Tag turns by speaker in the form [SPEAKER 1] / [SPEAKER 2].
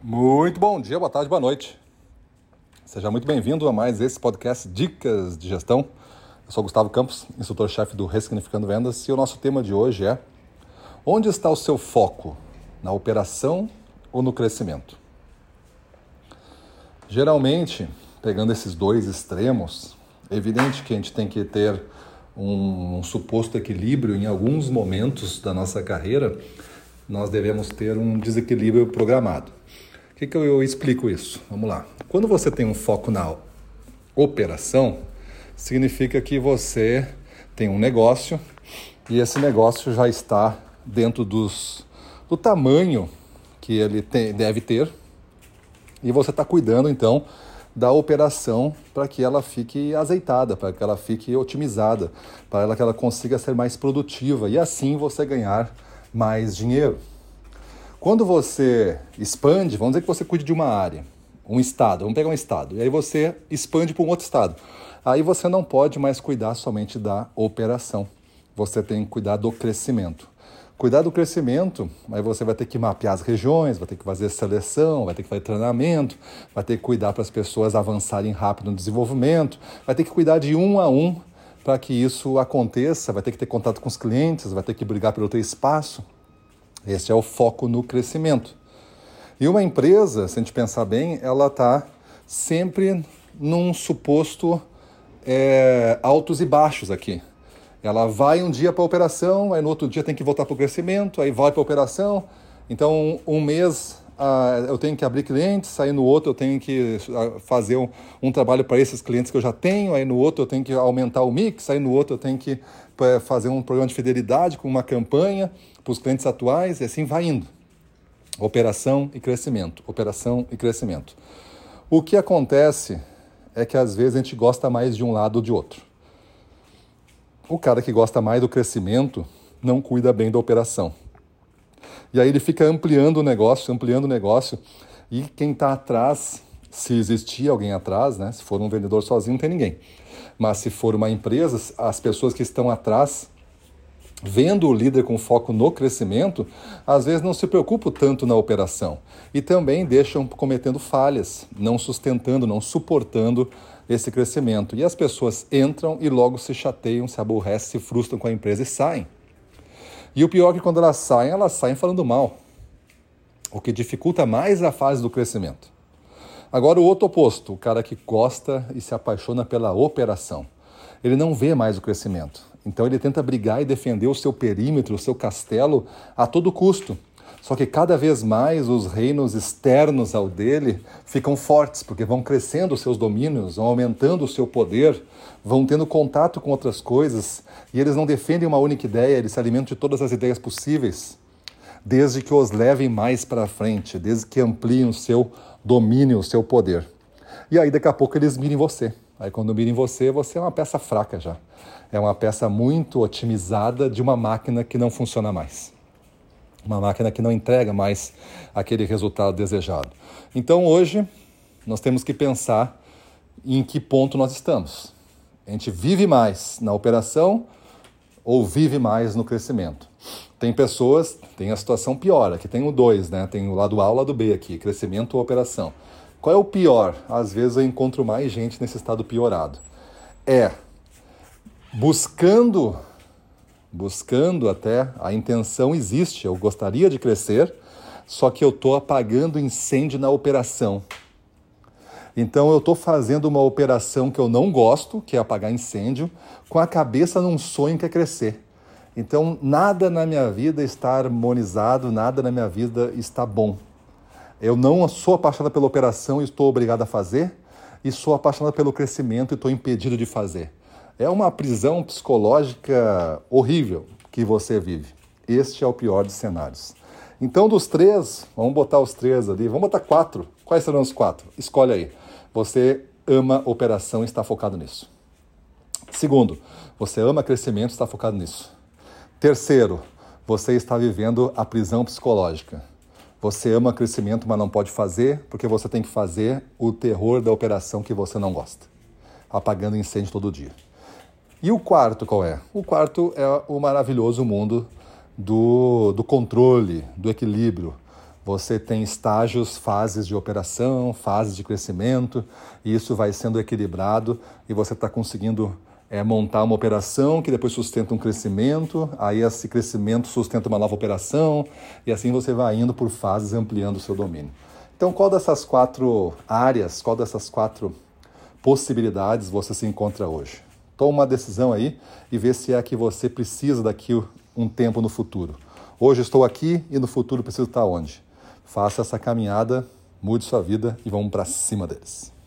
[SPEAKER 1] Muito bom dia, boa tarde, boa noite. Seja muito bem-vindo a mais esse podcast Dicas de Gestão. Eu sou Gustavo Campos, instrutor-chefe do Ressignificando Vendas, e o nosso tema de hoje é: Onde está o seu foco? Na operação ou no crescimento? Geralmente, pegando esses dois extremos, é evidente que a gente tem que ter um, um suposto equilíbrio em alguns momentos da nossa carreira, nós devemos ter um desequilíbrio programado que, que eu, explico isso? Vamos lá. Quando você tem um foco na operação, significa que você tem um negócio e esse negócio já está dentro dos, do tamanho que ele tem, deve ter e você está cuidando então da operação para que ela fique azeitada, para que ela fique otimizada, para que ela consiga ser mais produtiva e assim você ganhar mais dinheiro. Quando você expande, vamos dizer que você cuide de uma área, um estado, vamos pegar um estado, e aí você expande para um outro estado. Aí você não pode mais cuidar somente da operação. Você tem que cuidar do crescimento. Cuidar do crescimento, aí você vai ter que mapear as regiões, vai ter que fazer seleção, vai ter que fazer treinamento, vai ter que cuidar para as pessoas avançarem rápido no desenvolvimento, vai ter que cuidar de um a um para que isso aconteça, vai ter que ter contato com os clientes, vai ter que brigar pelo teu espaço. Esse é o foco no crescimento. E uma empresa, se a gente pensar bem, ela está sempre num suposto é, altos e baixos aqui. Ela vai um dia para a operação, aí no outro dia tem que voltar para o crescimento, aí vai para a operação. Então, um mês ah, eu tenho que abrir clientes, aí no outro eu tenho que ah, fazer um, um trabalho para esses clientes que eu já tenho, aí no outro eu tenho que aumentar o mix, aí no outro eu tenho que é, fazer um programa de fidelidade com uma campanha para os clientes atuais e assim vai indo. Operação e crescimento, operação e crescimento. O que acontece é que às vezes a gente gosta mais de um lado ou de outro. O cara que gosta mais do crescimento não cuida bem da operação. E aí ele fica ampliando o negócio, ampliando o negócio, e quem está atrás, se existir alguém atrás, né? Se for um vendedor sozinho, não tem ninguém. Mas se for uma empresa, as pessoas que estão atrás vendo o líder com foco no crescimento, às vezes não se preocupam tanto na operação e também deixam cometendo falhas, não sustentando, não suportando esse crescimento. E as pessoas entram e logo se chateiam, se aborrecem, se frustram com a empresa e saem. E o pior é que quando elas saem, elas saem falando mal, o que dificulta mais a fase do crescimento. Agora o outro oposto, o cara que gosta e se apaixona pela operação. Ele não vê mais o crescimento. Então ele tenta brigar e defender o seu perímetro, o seu castelo a todo custo. Só que cada vez mais os reinos externos ao dele ficam fortes, porque vão crescendo os seus domínios, vão aumentando o seu poder, vão tendo contato com outras coisas, e eles não defendem uma única ideia, eles se alimentam de todas as ideias possíveis, desde que os levem mais para frente, desde que ampliem o seu domínio, o seu poder. E aí daqui a pouco eles mirem você. Aí quando mirem você, você é uma peça fraca já é uma peça muito otimizada de uma máquina que não funciona mais. Uma máquina que não entrega mais aquele resultado desejado. Então hoje nós temos que pensar em que ponto nós estamos. A gente vive mais na operação ou vive mais no crescimento? Tem pessoas, tem a situação pior, aqui tem o dois, né? Tem o lado A o lado B aqui, crescimento ou operação. Qual é o pior? Às vezes eu encontro mais gente nesse estado piorado. É buscando, buscando até, a intenção existe, eu gostaria de crescer, só que eu estou apagando incêndio na operação. Então eu estou fazendo uma operação que eu não gosto, que é apagar incêndio, com a cabeça num sonho que é crescer. Então nada na minha vida está harmonizado, nada na minha vida está bom. Eu não sou apaixonado pela operação e estou obrigado a fazer, e sou apaixonado pelo crescimento e estou impedido de fazer. É uma prisão psicológica horrível que você vive. Este é o pior dos cenários. Então, dos três, vamos botar os três ali, vamos botar quatro. Quais serão os quatro? Escolhe aí. Você ama operação e está focado nisso. Segundo, você ama crescimento e está focado nisso. Terceiro, você está vivendo a prisão psicológica. Você ama crescimento, mas não pode fazer porque você tem que fazer o terror da operação que você não gosta, apagando incêndio todo dia. E o quarto qual é? O quarto é o maravilhoso mundo do, do controle, do equilíbrio. Você tem estágios, fases de operação, fases de crescimento, e isso vai sendo equilibrado e você está conseguindo é, montar uma operação que depois sustenta um crescimento, aí esse crescimento sustenta uma nova operação, e assim você vai indo por fases ampliando o seu domínio. Então, qual dessas quatro áreas, qual dessas quatro possibilidades você se encontra hoje? Toma uma decisão aí e vê se é a que você precisa daqui um tempo no futuro. Hoje estou aqui e no futuro preciso estar onde? Faça essa caminhada, mude sua vida e vamos para cima deles.